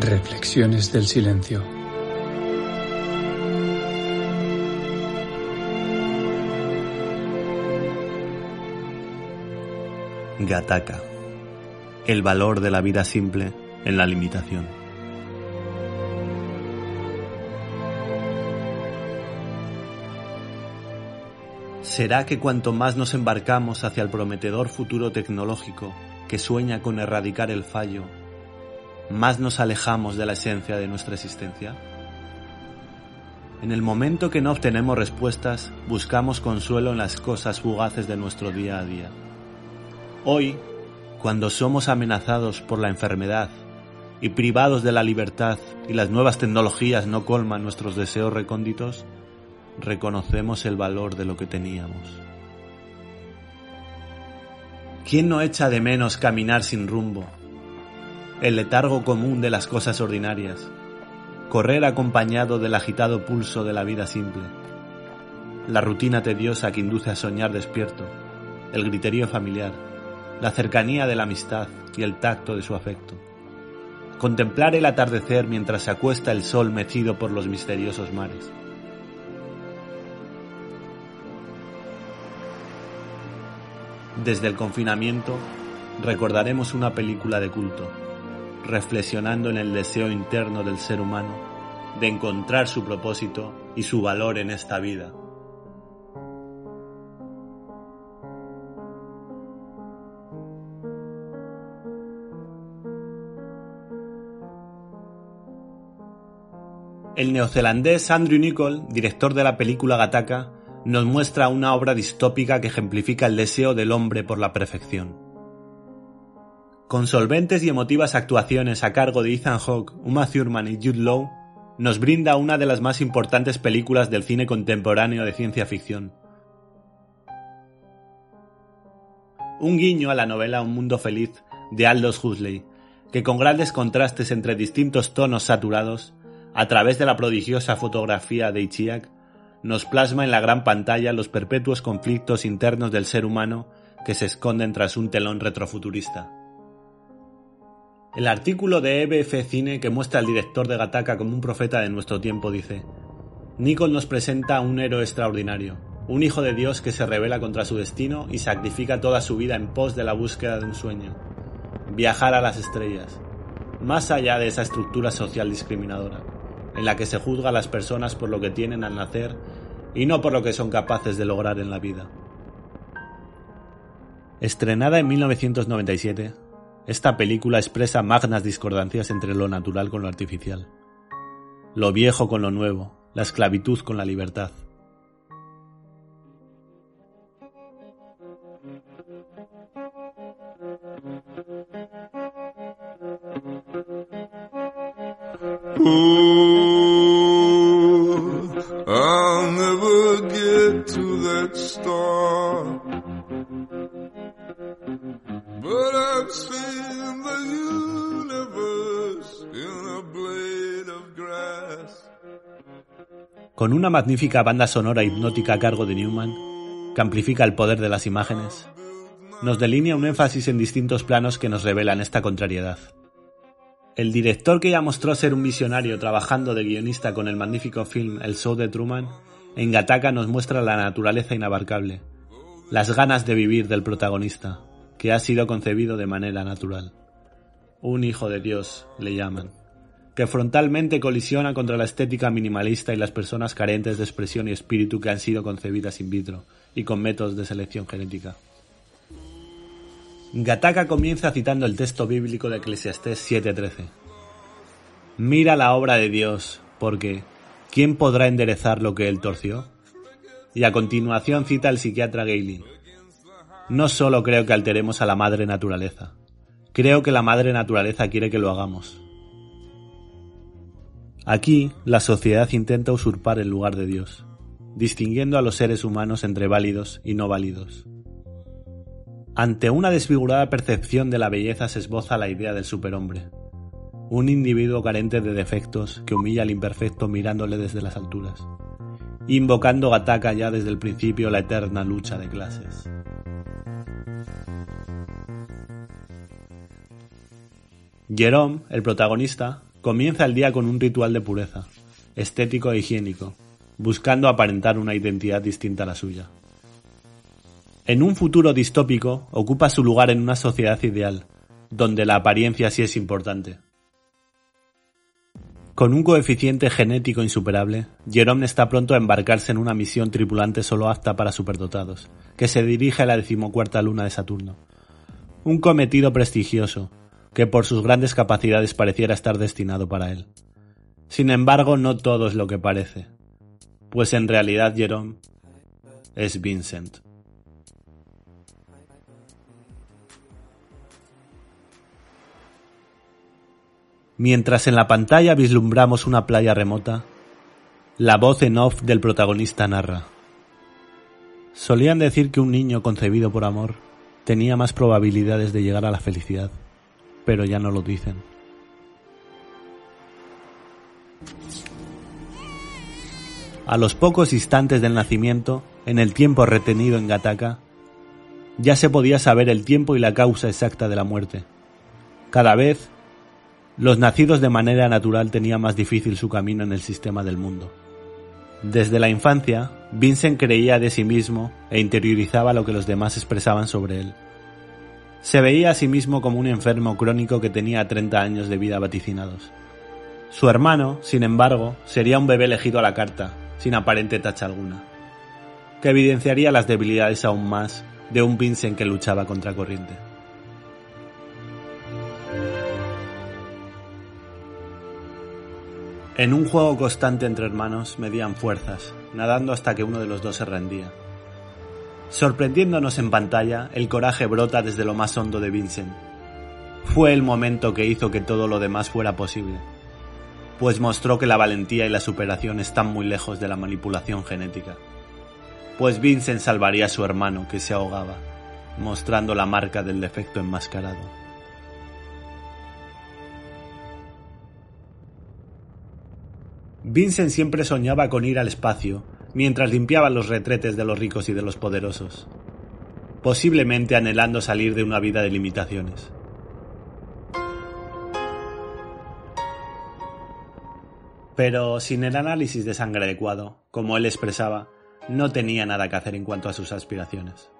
Reflexiones del silencio. Gataka. El valor de la vida simple en la limitación. ¿Será que cuanto más nos embarcamos hacia el prometedor futuro tecnológico que sueña con erradicar el fallo, más nos alejamos de la esencia de nuestra existencia? En el momento que no obtenemos respuestas, buscamos consuelo en las cosas fugaces de nuestro día a día. Hoy, cuando somos amenazados por la enfermedad y privados de la libertad y las nuevas tecnologías no colman nuestros deseos recónditos, reconocemos el valor de lo que teníamos. ¿Quién no echa de menos caminar sin rumbo? El letargo común de las cosas ordinarias, correr acompañado del agitado pulso de la vida simple, la rutina tediosa que induce a soñar despierto, el griterío familiar, la cercanía de la amistad y el tacto de su afecto. Contemplar el atardecer mientras se acuesta el sol mecido por los misteriosos mares. Desde el confinamiento recordaremos una película de culto, reflexionando en el deseo interno del ser humano de encontrar su propósito y su valor en esta vida. El neozelandés Andrew Nichol, director de la película Gataka, nos muestra una obra distópica que ejemplifica el deseo del hombre por la perfección. Con solventes y emotivas actuaciones a cargo de Ethan Hawke, Uma Thurman y Jude Law, nos brinda una de las más importantes películas del cine contemporáneo de ciencia ficción. Un guiño a la novela Un mundo feliz de Aldous Huxley, que con grandes contrastes entre distintos tonos saturados, a través de la prodigiosa fotografía de Ichiak, nos plasma en la gran pantalla los perpetuos conflictos internos del ser humano que se esconden tras un telón retrofuturista. El artículo de EBF Cine que muestra al director de Gataka como un profeta de nuestro tiempo dice, Nicole nos presenta a un héroe extraordinario, un hijo de Dios que se revela contra su destino y sacrifica toda su vida en pos de la búsqueda de un sueño, viajar a las estrellas, más allá de esa estructura social discriminadora en la que se juzga a las personas por lo que tienen al nacer y no por lo que son capaces de lograr en la vida. Estrenada en 1997, esta película expresa magnas discordancias entre lo natural con lo artificial, lo viejo con lo nuevo, la esclavitud con la libertad. Con una magnífica banda sonora hipnótica a cargo de Newman, que amplifica el poder de las imágenes, nos delinea un énfasis en distintos planos que nos revelan esta contrariedad. El director que ya mostró ser un visionario trabajando de guionista con el magnífico film El Show de Truman, en Gataka nos muestra la naturaleza inabarcable, las ganas de vivir del protagonista, que ha sido concebido de manera natural. Un hijo de Dios, le llaman, que frontalmente colisiona contra la estética minimalista y las personas carentes de expresión y espíritu que han sido concebidas in vitro y con métodos de selección genética. Gataka comienza citando el texto bíblico de Eclesiastés 7:13. Mira la obra de Dios, porque ¿quién podrá enderezar lo que él torció? Y a continuación cita el psiquiatra Gailey. No solo creo que alteremos a la madre naturaleza, creo que la madre naturaleza quiere que lo hagamos. Aquí, la sociedad intenta usurpar el lugar de Dios, distinguiendo a los seres humanos entre válidos y no válidos. Ante una desfigurada percepción de la belleza se esboza la idea del superhombre, un individuo carente de defectos que humilla al imperfecto mirándole desde las alturas, invocando ataca ya desde el principio la eterna lucha de clases. Jerome, el protagonista, comienza el día con un ritual de pureza, estético e higiénico, buscando aparentar una identidad distinta a la suya. En un futuro distópico ocupa su lugar en una sociedad ideal, donde la apariencia sí es importante. Con un coeficiente genético insuperable, Jerome está pronto a embarcarse en una misión tripulante solo apta para superdotados, que se dirige a la decimocuarta luna de Saturno. Un cometido prestigioso, que por sus grandes capacidades pareciera estar destinado para él. Sin embargo, no todo es lo que parece, pues en realidad Jerome es Vincent. Mientras en la pantalla vislumbramos una playa remota, la voz en off del protagonista narra. Solían decir que un niño concebido por amor tenía más probabilidades de llegar a la felicidad, pero ya no lo dicen. A los pocos instantes del nacimiento, en el tiempo retenido en Gataka, ya se podía saber el tiempo y la causa exacta de la muerte. Cada vez los nacidos de manera natural tenían más difícil su camino en el sistema del mundo. Desde la infancia, Vincent creía de sí mismo e interiorizaba lo que los demás expresaban sobre él. Se veía a sí mismo como un enfermo crónico que tenía 30 años de vida vaticinados. Su hermano, sin embargo, sería un bebé elegido a la carta, sin aparente tacha alguna, que evidenciaría las debilidades aún más de un Vincent que luchaba contra corriente. En un juego constante entre hermanos medían fuerzas, nadando hasta que uno de los dos se rendía. Sorprendiéndonos en pantalla, el coraje brota desde lo más hondo de Vincent. Fue el momento que hizo que todo lo demás fuera posible, pues mostró que la valentía y la superación están muy lejos de la manipulación genética. Pues Vincent salvaría a su hermano que se ahogaba, mostrando la marca del defecto enmascarado. Vincent siempre soñaba con ir al espacio, mientras limpiaba los retretes de los ricos y de los poderosos, posiblemente anhelando salir de una vida de limitaciones. Pero sin el análisis de sangre adecuado, como él expresaba, no tenía nada que hacer en cuanto a sus aspiraciones.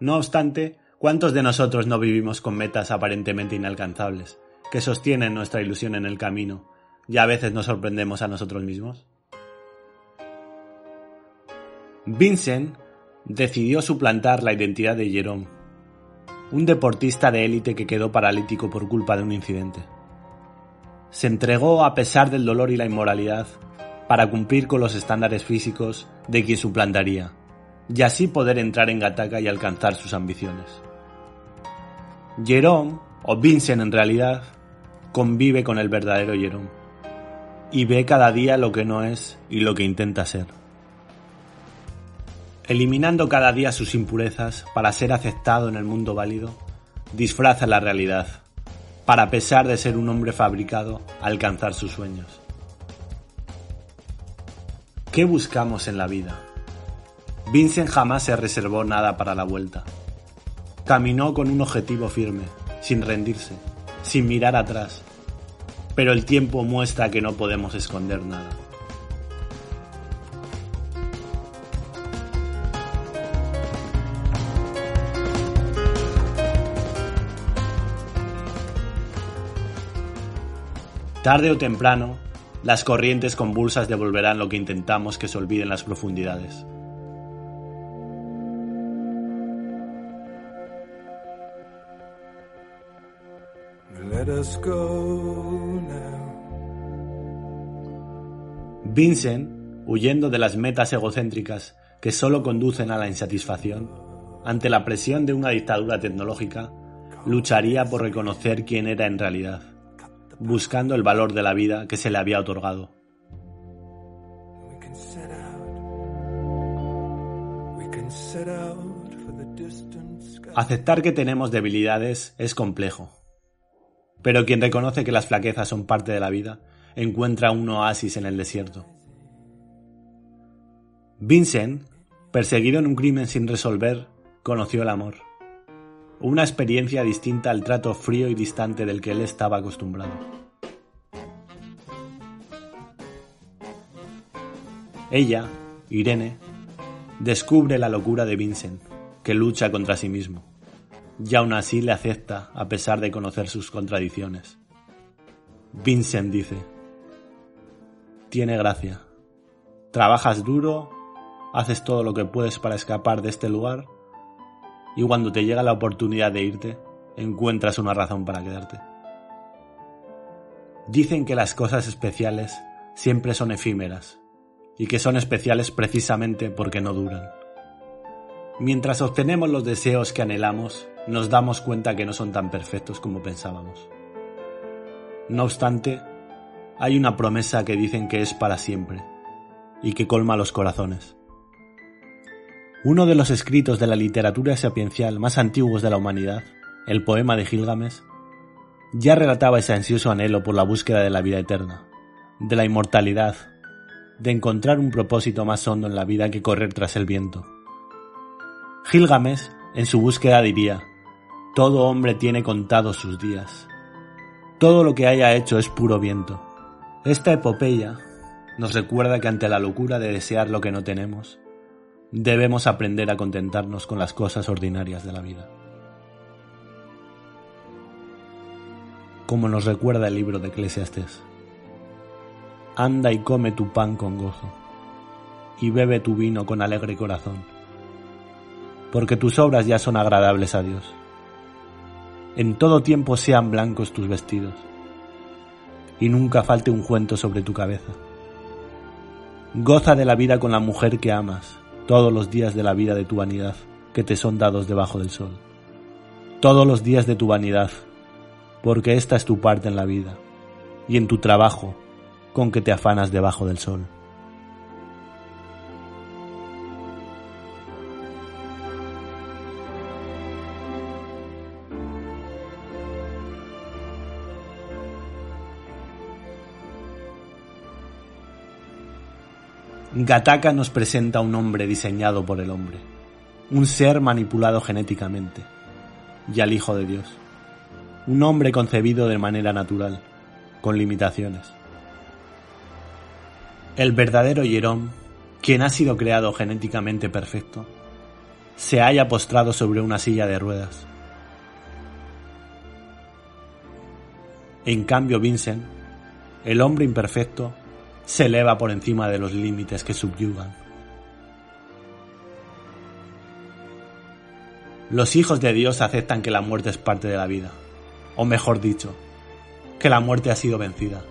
No obstante, ¿cuántos de nosotros no vivimos con metas aparentemente inalcanzables, que sostienen nuestra ilusión en el camino y a veces nos sorprendemos a nosotros mismos? Vincent decidió suplantar la identidad de Jerome, un deportista de élite que quedó paralítico por culpa de un incidente. Se entregó a pesar del dolor y la inmoralidad para cumplir con los estándares físicos de quien suplantaría, y así poder entrar en Gataka y alcanzar sus ambiciones. Jerome, o Vincent en realidad, convive con el verdadero Jerome y ve cada día lo que no es y lo que intenta ser. Eliminando cada día sus impurezas para ser aceptado en el mundo válido, disfraza la realidad, para a pesar de ser un hombre fabricado, alcanzar sus sueños. ¿Qué buscamos en la vida? Vincent jamás se reservó nada para la vuelta. Caminó con un objetivo firme, sin rendirse, sin mirar atrás, pero el tiempo muestra que no podemos esconder nada. Tarde o temprano, las corrientes convulsas devolverán lo que intentamos que se olviden las profundidades. Vincent, huyendo de las metas egocéntricas que solo conducen a la insatisfacción, ante la presión de una dictadura tecnológica, lucharía por reconocer quién era en realidad, buscando el valor de la vida que se le había otorgado. Aceptar que tenemos debilidades es complejo pero quien reconoce que las flaquezas son parte de la vida, encuentra un oasis en el desierto. Vincent, perseguido en un crimen sin resolver, conoció el amor una experiencia distinta al trato frío y distante del que él estaba acostumbrado. Ella, Irene, descubre la locura de Vincent, que lucha contra sí mismo, y aún así le acepta a pesar de conocer sus contradicciones. Vincent dice, tiene gracia. Trabajas duro, haces todo lo que puedes para escapar de este lugar y cuando te llega la oportunidad de irte, encuentras una razón para quedarte. Dicen que las cosas especiales siempre son efímeras, y que son especiales precisamente porque no duran. Mientras obtenemos los deseos que anhelamos, nos damos cuenta que no son tan perfectos como pensábamos. No obstante, hay una promesa que dicen que es para siempre y que colma los corazones. Uno de los escritos de la literatura sapiencial más antiguos de la humanidad, el poema de Gilgamesh, ya relataba ese ansioso anhelo por la búsqueda de la vida eterna, de la inmortalidad, de encontrar un propósito más hondo en la vida que correr tras el viento. Gilgamesh, en su búsqueda, diría, todo hombre tiene contados sus días. Todo lo que haya hecho es puro viento. Esta epopeya nos recuerda que ante la locura de desear lo que no tenemos, debemos aprender a contentarnos con las cosas ordinarias de la vida. Como nos recuerda el libro de Eclesiastes. Anda y come tu pan con gozo, y bebe tu vino con alegre corazón porque tus obras ya son agradables a Dios. En todo tiempo sean blancos tus vestidos, y nunca falte un cuento sobre tu cabeza. Goza de la vida con la mujer que amas, todos los días de la vida de tu vanidad, que te son dados debajo del sol. Todos los días de tu vanidad, porque esta es tu parte en la vida, y en tu trabajo, con que te afanas debajo del sol. Gataka nos presenta un hombre diseñado por el hombre, un ser manipulado genéticamente, y al Hijo de Dios, un hombre concebido de manera natural, con limitaciones. El verdadero Hierón, quien ha sido creado genéticamente perfecto, se haya postrado sobre una silla de ruedas. En cambio, Vincent, el hombre imperfecto, se eleva por encima de los límites que subyugan. Los hijos de Dios aceptan que la muerte es parte de la vida, o mejor dicho, que la muerte ha sido vencida.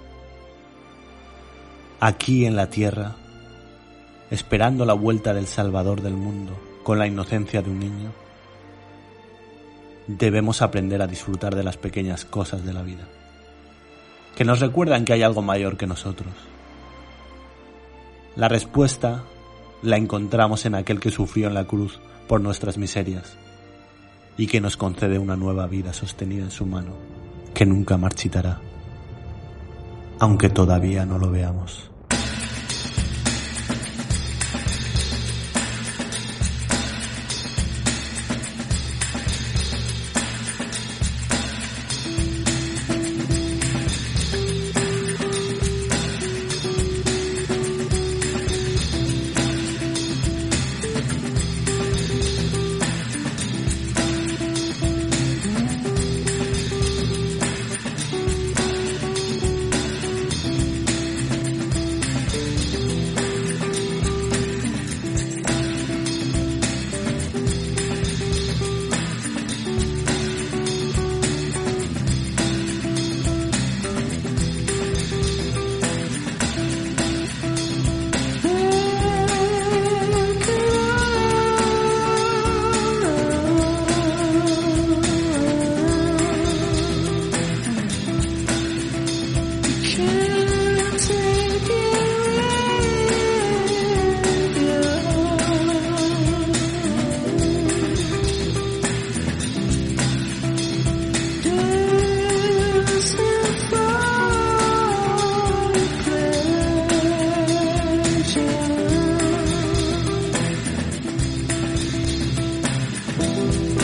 Aquí en la tierra, esperando la vuelta del Salvador del mundo con la inocencia de un niño, debemos aprender a disfrutar de las pequeñas cosas de la vida, que nos recuerdan que hay algo mayor que nosotros la respuesta la encontramos en aquel que sufrió en la cruz por nuestras miserias y que nos concede una nueva vida sostenida en su mano que nunca marchitará, aunque todavía no lo veamos. Bye.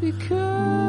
because